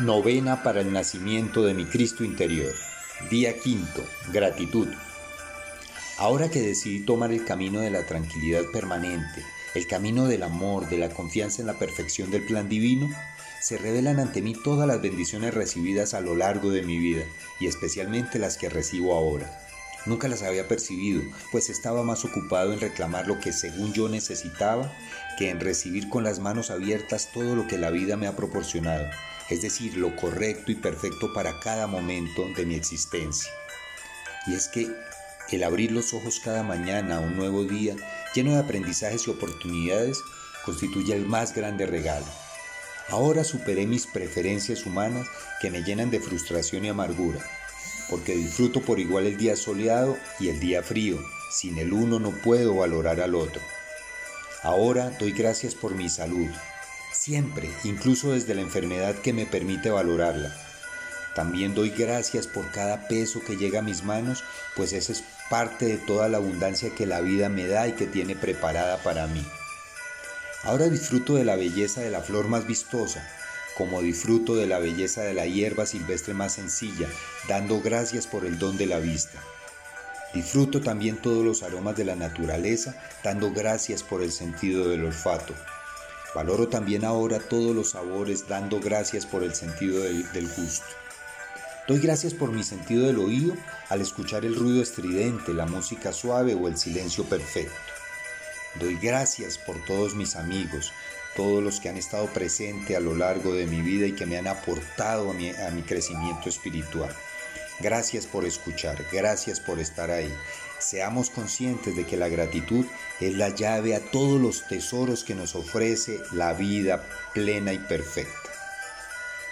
Novena para el nacimiento de mi Cristo interior. Día quinto. Gratitud. Ahora que decidí tomar el camino de la tranquilidad permanente, el camino del amor, de la confianza en la perfección del plan divino, se revelan ante mí todas las bendiciones recibidas a lo largo de mi vida y especialmente las que recibo ahora. Nunca las había percibido, pues estaba más ocupado en reclamar lo que según yo necesitaba que en recibir con las manos abiertas todo lo que la vida me ha proporcionado es decir, lo correcto y perfecto para cada momento de mi existencia. Y es que el abrir los ojos cada mañana a un nuevo día, lleno de aprendizajes y oportunidades, constituye el más grande regalo. Ahora superé mis preferencias humanas que me llenan de frustración y amargura, porque disfruto por igual el día soleado y el día frío. Sin el uno no puedo valorar al otro. Ahora doy gracias por mi salud, siempre, incluso desde la enfermedad que me permite valorarla. También doy gracias por cada peso que llega a mis manos, pues esa es parte de toda la abundancia que la vida me da y que tiene preparada para mí. Ahora disfruto de la belleza de la flor más vistosa, como disfruto de la belleza de la hierba silvestre más sencilla, dando gracias por el don de la vista. Disfruto también todos los aromas de la naturaleza, dando gracias por el sentido del olfato. Valoro también ahora todos los sabores dando gracias por el sentido del, gusto. Doy gracias por mi sentido del oído al escuchar el ruido estridente, la música suave o el silencio perfecto. Doy gracias por todos mis amigos, todos los que han estado presentes a lo largo de mi vida y que me han aportado a mi, crecimiento espiritual. Gracias por escuchar, gracias por estar ahí. Seamos conscientes de que la gratitud es la llave a todos los tesoros que nos ofrece la vida plena y perfecta.